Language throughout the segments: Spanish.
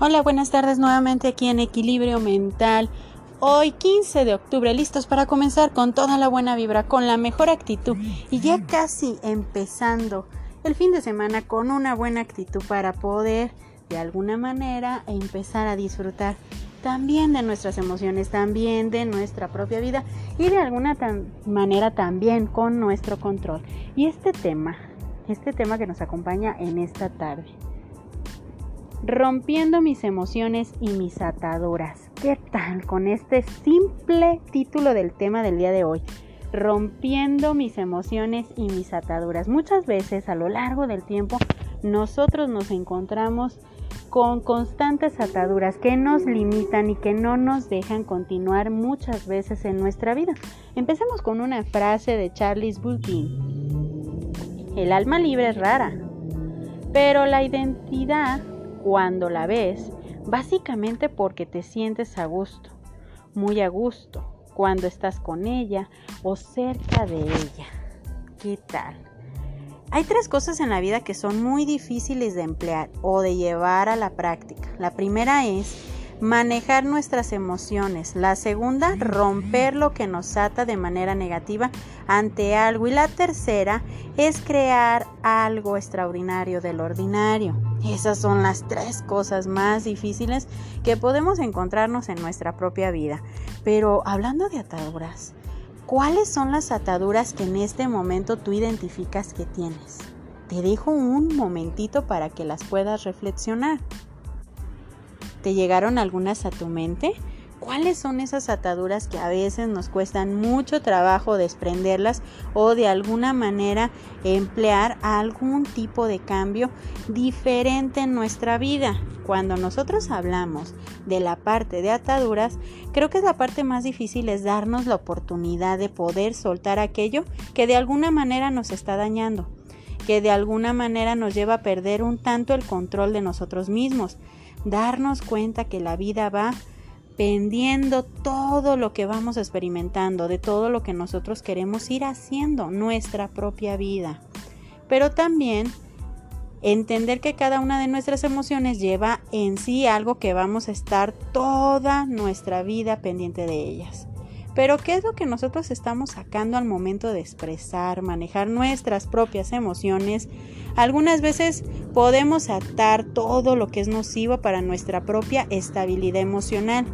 Hola, buenas tardes nuevamente aquí en Equilibrio Mental. Hoy 15 de octubre, listos para comenzar con toda la buena vibra, con la mejor actitud y ya casi empezando el fin de semana con una buena actitud para poder de alguna manera empezar a disfrutar también de nuestras emociones, también de nuestra propia vida y de alguna manera también con nuestro control. Y este tema, este tema que nos acompaña en esta tarde Rompiendo mis emociones y mis ataduras. ¿Qué tal con este simple título del tema del día de hoy? Rompiendo mis emociones y mis ataduras. Muchas veces a lo largo del tiempo nosotros nos encontramos con constantes ataduras que nos limitan y que no nos dejan continuar muchas veces en nuestra vida. Empecemos con una frase de Charles Bukowski. El alma libre es rara, pero la identidad cuando la ves, básicamente porque te sientes a gusto, muy a gusto, cuando estás con ella o cerca de ella. ¿Qué tal? Hay tres cosas en la vida que son muy difíciles de emplear o de llevar a la práctica. La primera es manejar nuestras emociones. La segunda, romper lo que nos ata de manera negativa ante algo. Y la tercera es crear algo extraordinario del ordinario. Esas son las tres cosas más difíciles que podemos encontrarnos en nuestra propia vida. Pero hablando de ataduras, ¿cuáles son las ataduras que en este momento tú identificas que tienes? Te dejo un momentito para que las puedas reflexionar. ¿Te llegaron algunas a tu mente? ¿Cuáles son esas ataduras que a veces nos cuestan mucho trabajo desprenderlas o de alguna manera emplear algún tipo de cambio diferente en nuestra vida? Cuando nosotros hablamos de la parte de ataduras, creo que la parte más difícil es darnos la oportunidad de poder soltar aquello que de alguna manera nos está dañando, que de alguna manera nos lleva a perder un tanto el control de nosotros mismos darnos cuenta que la vida va pendiendo todo lo que vamos experimentando, de todo lo que nosotros queremos ir haciendo, nuestra propia vida. Pero también entender que cada una de nuestras emociones lleva en sí algo que vamos a estar toda nuestra vida pendiente de ellas. Pero ¿qué es lo que nosotros estamos sacando al momento de expresar, manejar nuestras propias emociones? Algunas veces podemos atar todo lo que es nocivo para nuestra propia estabilidad emocional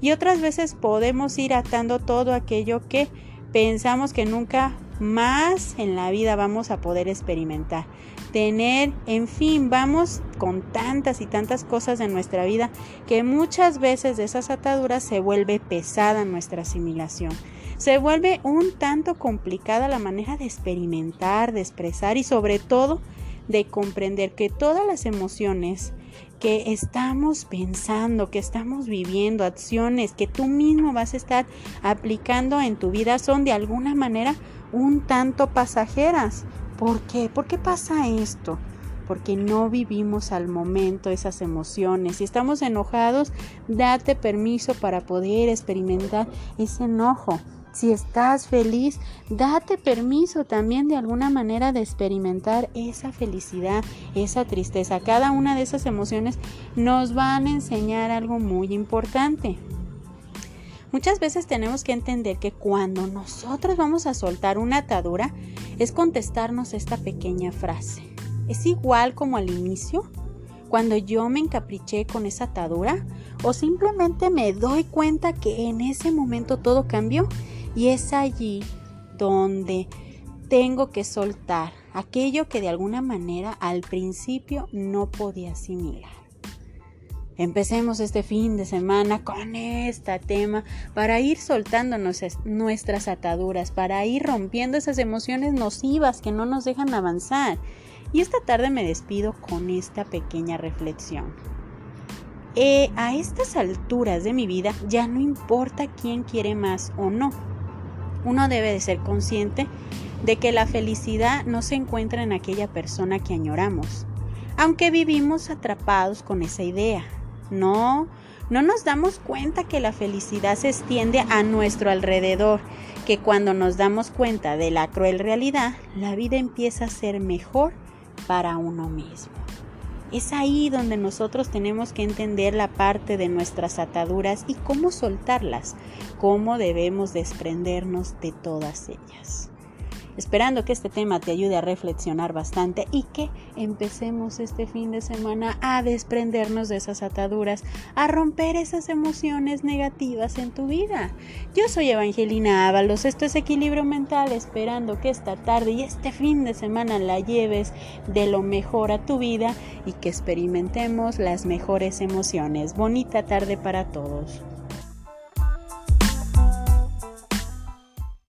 y otras veces podemos ir atando todo aquello que pensamos que nunca más en la vida vamos a poder experimentar. Tener, en fin, vamos con tantas y tantas cosas en nuestra vida que muchas veces de esas ataduras se vuelve pesada nuestra asimilación. Se vuelve un tanto complicada la manera de experimentar, de expresar y sobre todo de comprender que todas las emociones que estamos pensando, que estamos viviendo, acciones que tú mismo vas a estar aplicando en tu vida son de alguna manera un tanto pasajeras. ¿Por qué? ¿Por qué pasa esto? Porque no vivimos al momento esas emociones. Si estamos enojados, date permiso para poder experimentar ese enojo. Si estás feliz, date permiso también de alguna manera de experimentar esa felicidad, esa tristeza. Cada una de esas emociones nos van a enseñar algo muy importante. Muchas veces tenemos que entender que cuando nosotros vamos a soltar una atadura es contestarnos esta pequeña frase. ¿Es igual como al inicio? Cuando yo me encapriché con esa atadura o simplemente me doy cuenta que en ese momento todo cambió y es allí donde tengo que soltar aquello que de alguna manera al principio no podía asimilar. Empecemos este fin de semana con este tema para ir soltando nuestras ataduras, para ir rompiendo esas emociones nocivas que no nos dejan avanzar. Y esta tarde me despido con esta pequeña reflexión. Eh, a estas alturas de mi vida ya no importa quién quiere más o no. Uno debe de ser consciente de que la felicidad no se encuentra en aquella persona que añoramos, aunque vivimos atrapados con esa idea. No, no nos damos cuenta que la felicidad se extiende a nuestro alrededor, que cuando nos damos cuenta de la cruel realidad, la vida empieza a ser mejor para uno mismo. Es ahí donde nosotros tenemos que entender la parte de nuestras ataduras y cómo soltarlas, cómo debemos desprendernos de todas ellas esperando que este tema te ayude a reflexionar bastante y que empecemos este fin de semana a desprendernos de esas ataduras, a romper esas emociones negativas en tu vida. Yo soy Evangelina Ábalos, esto es Equilibrio Mental, esperando que esta tarde y este fin de semana la lleves de lo mejor a tu vida y que experimentemos las mejores emociones. Bonita tarde para todos.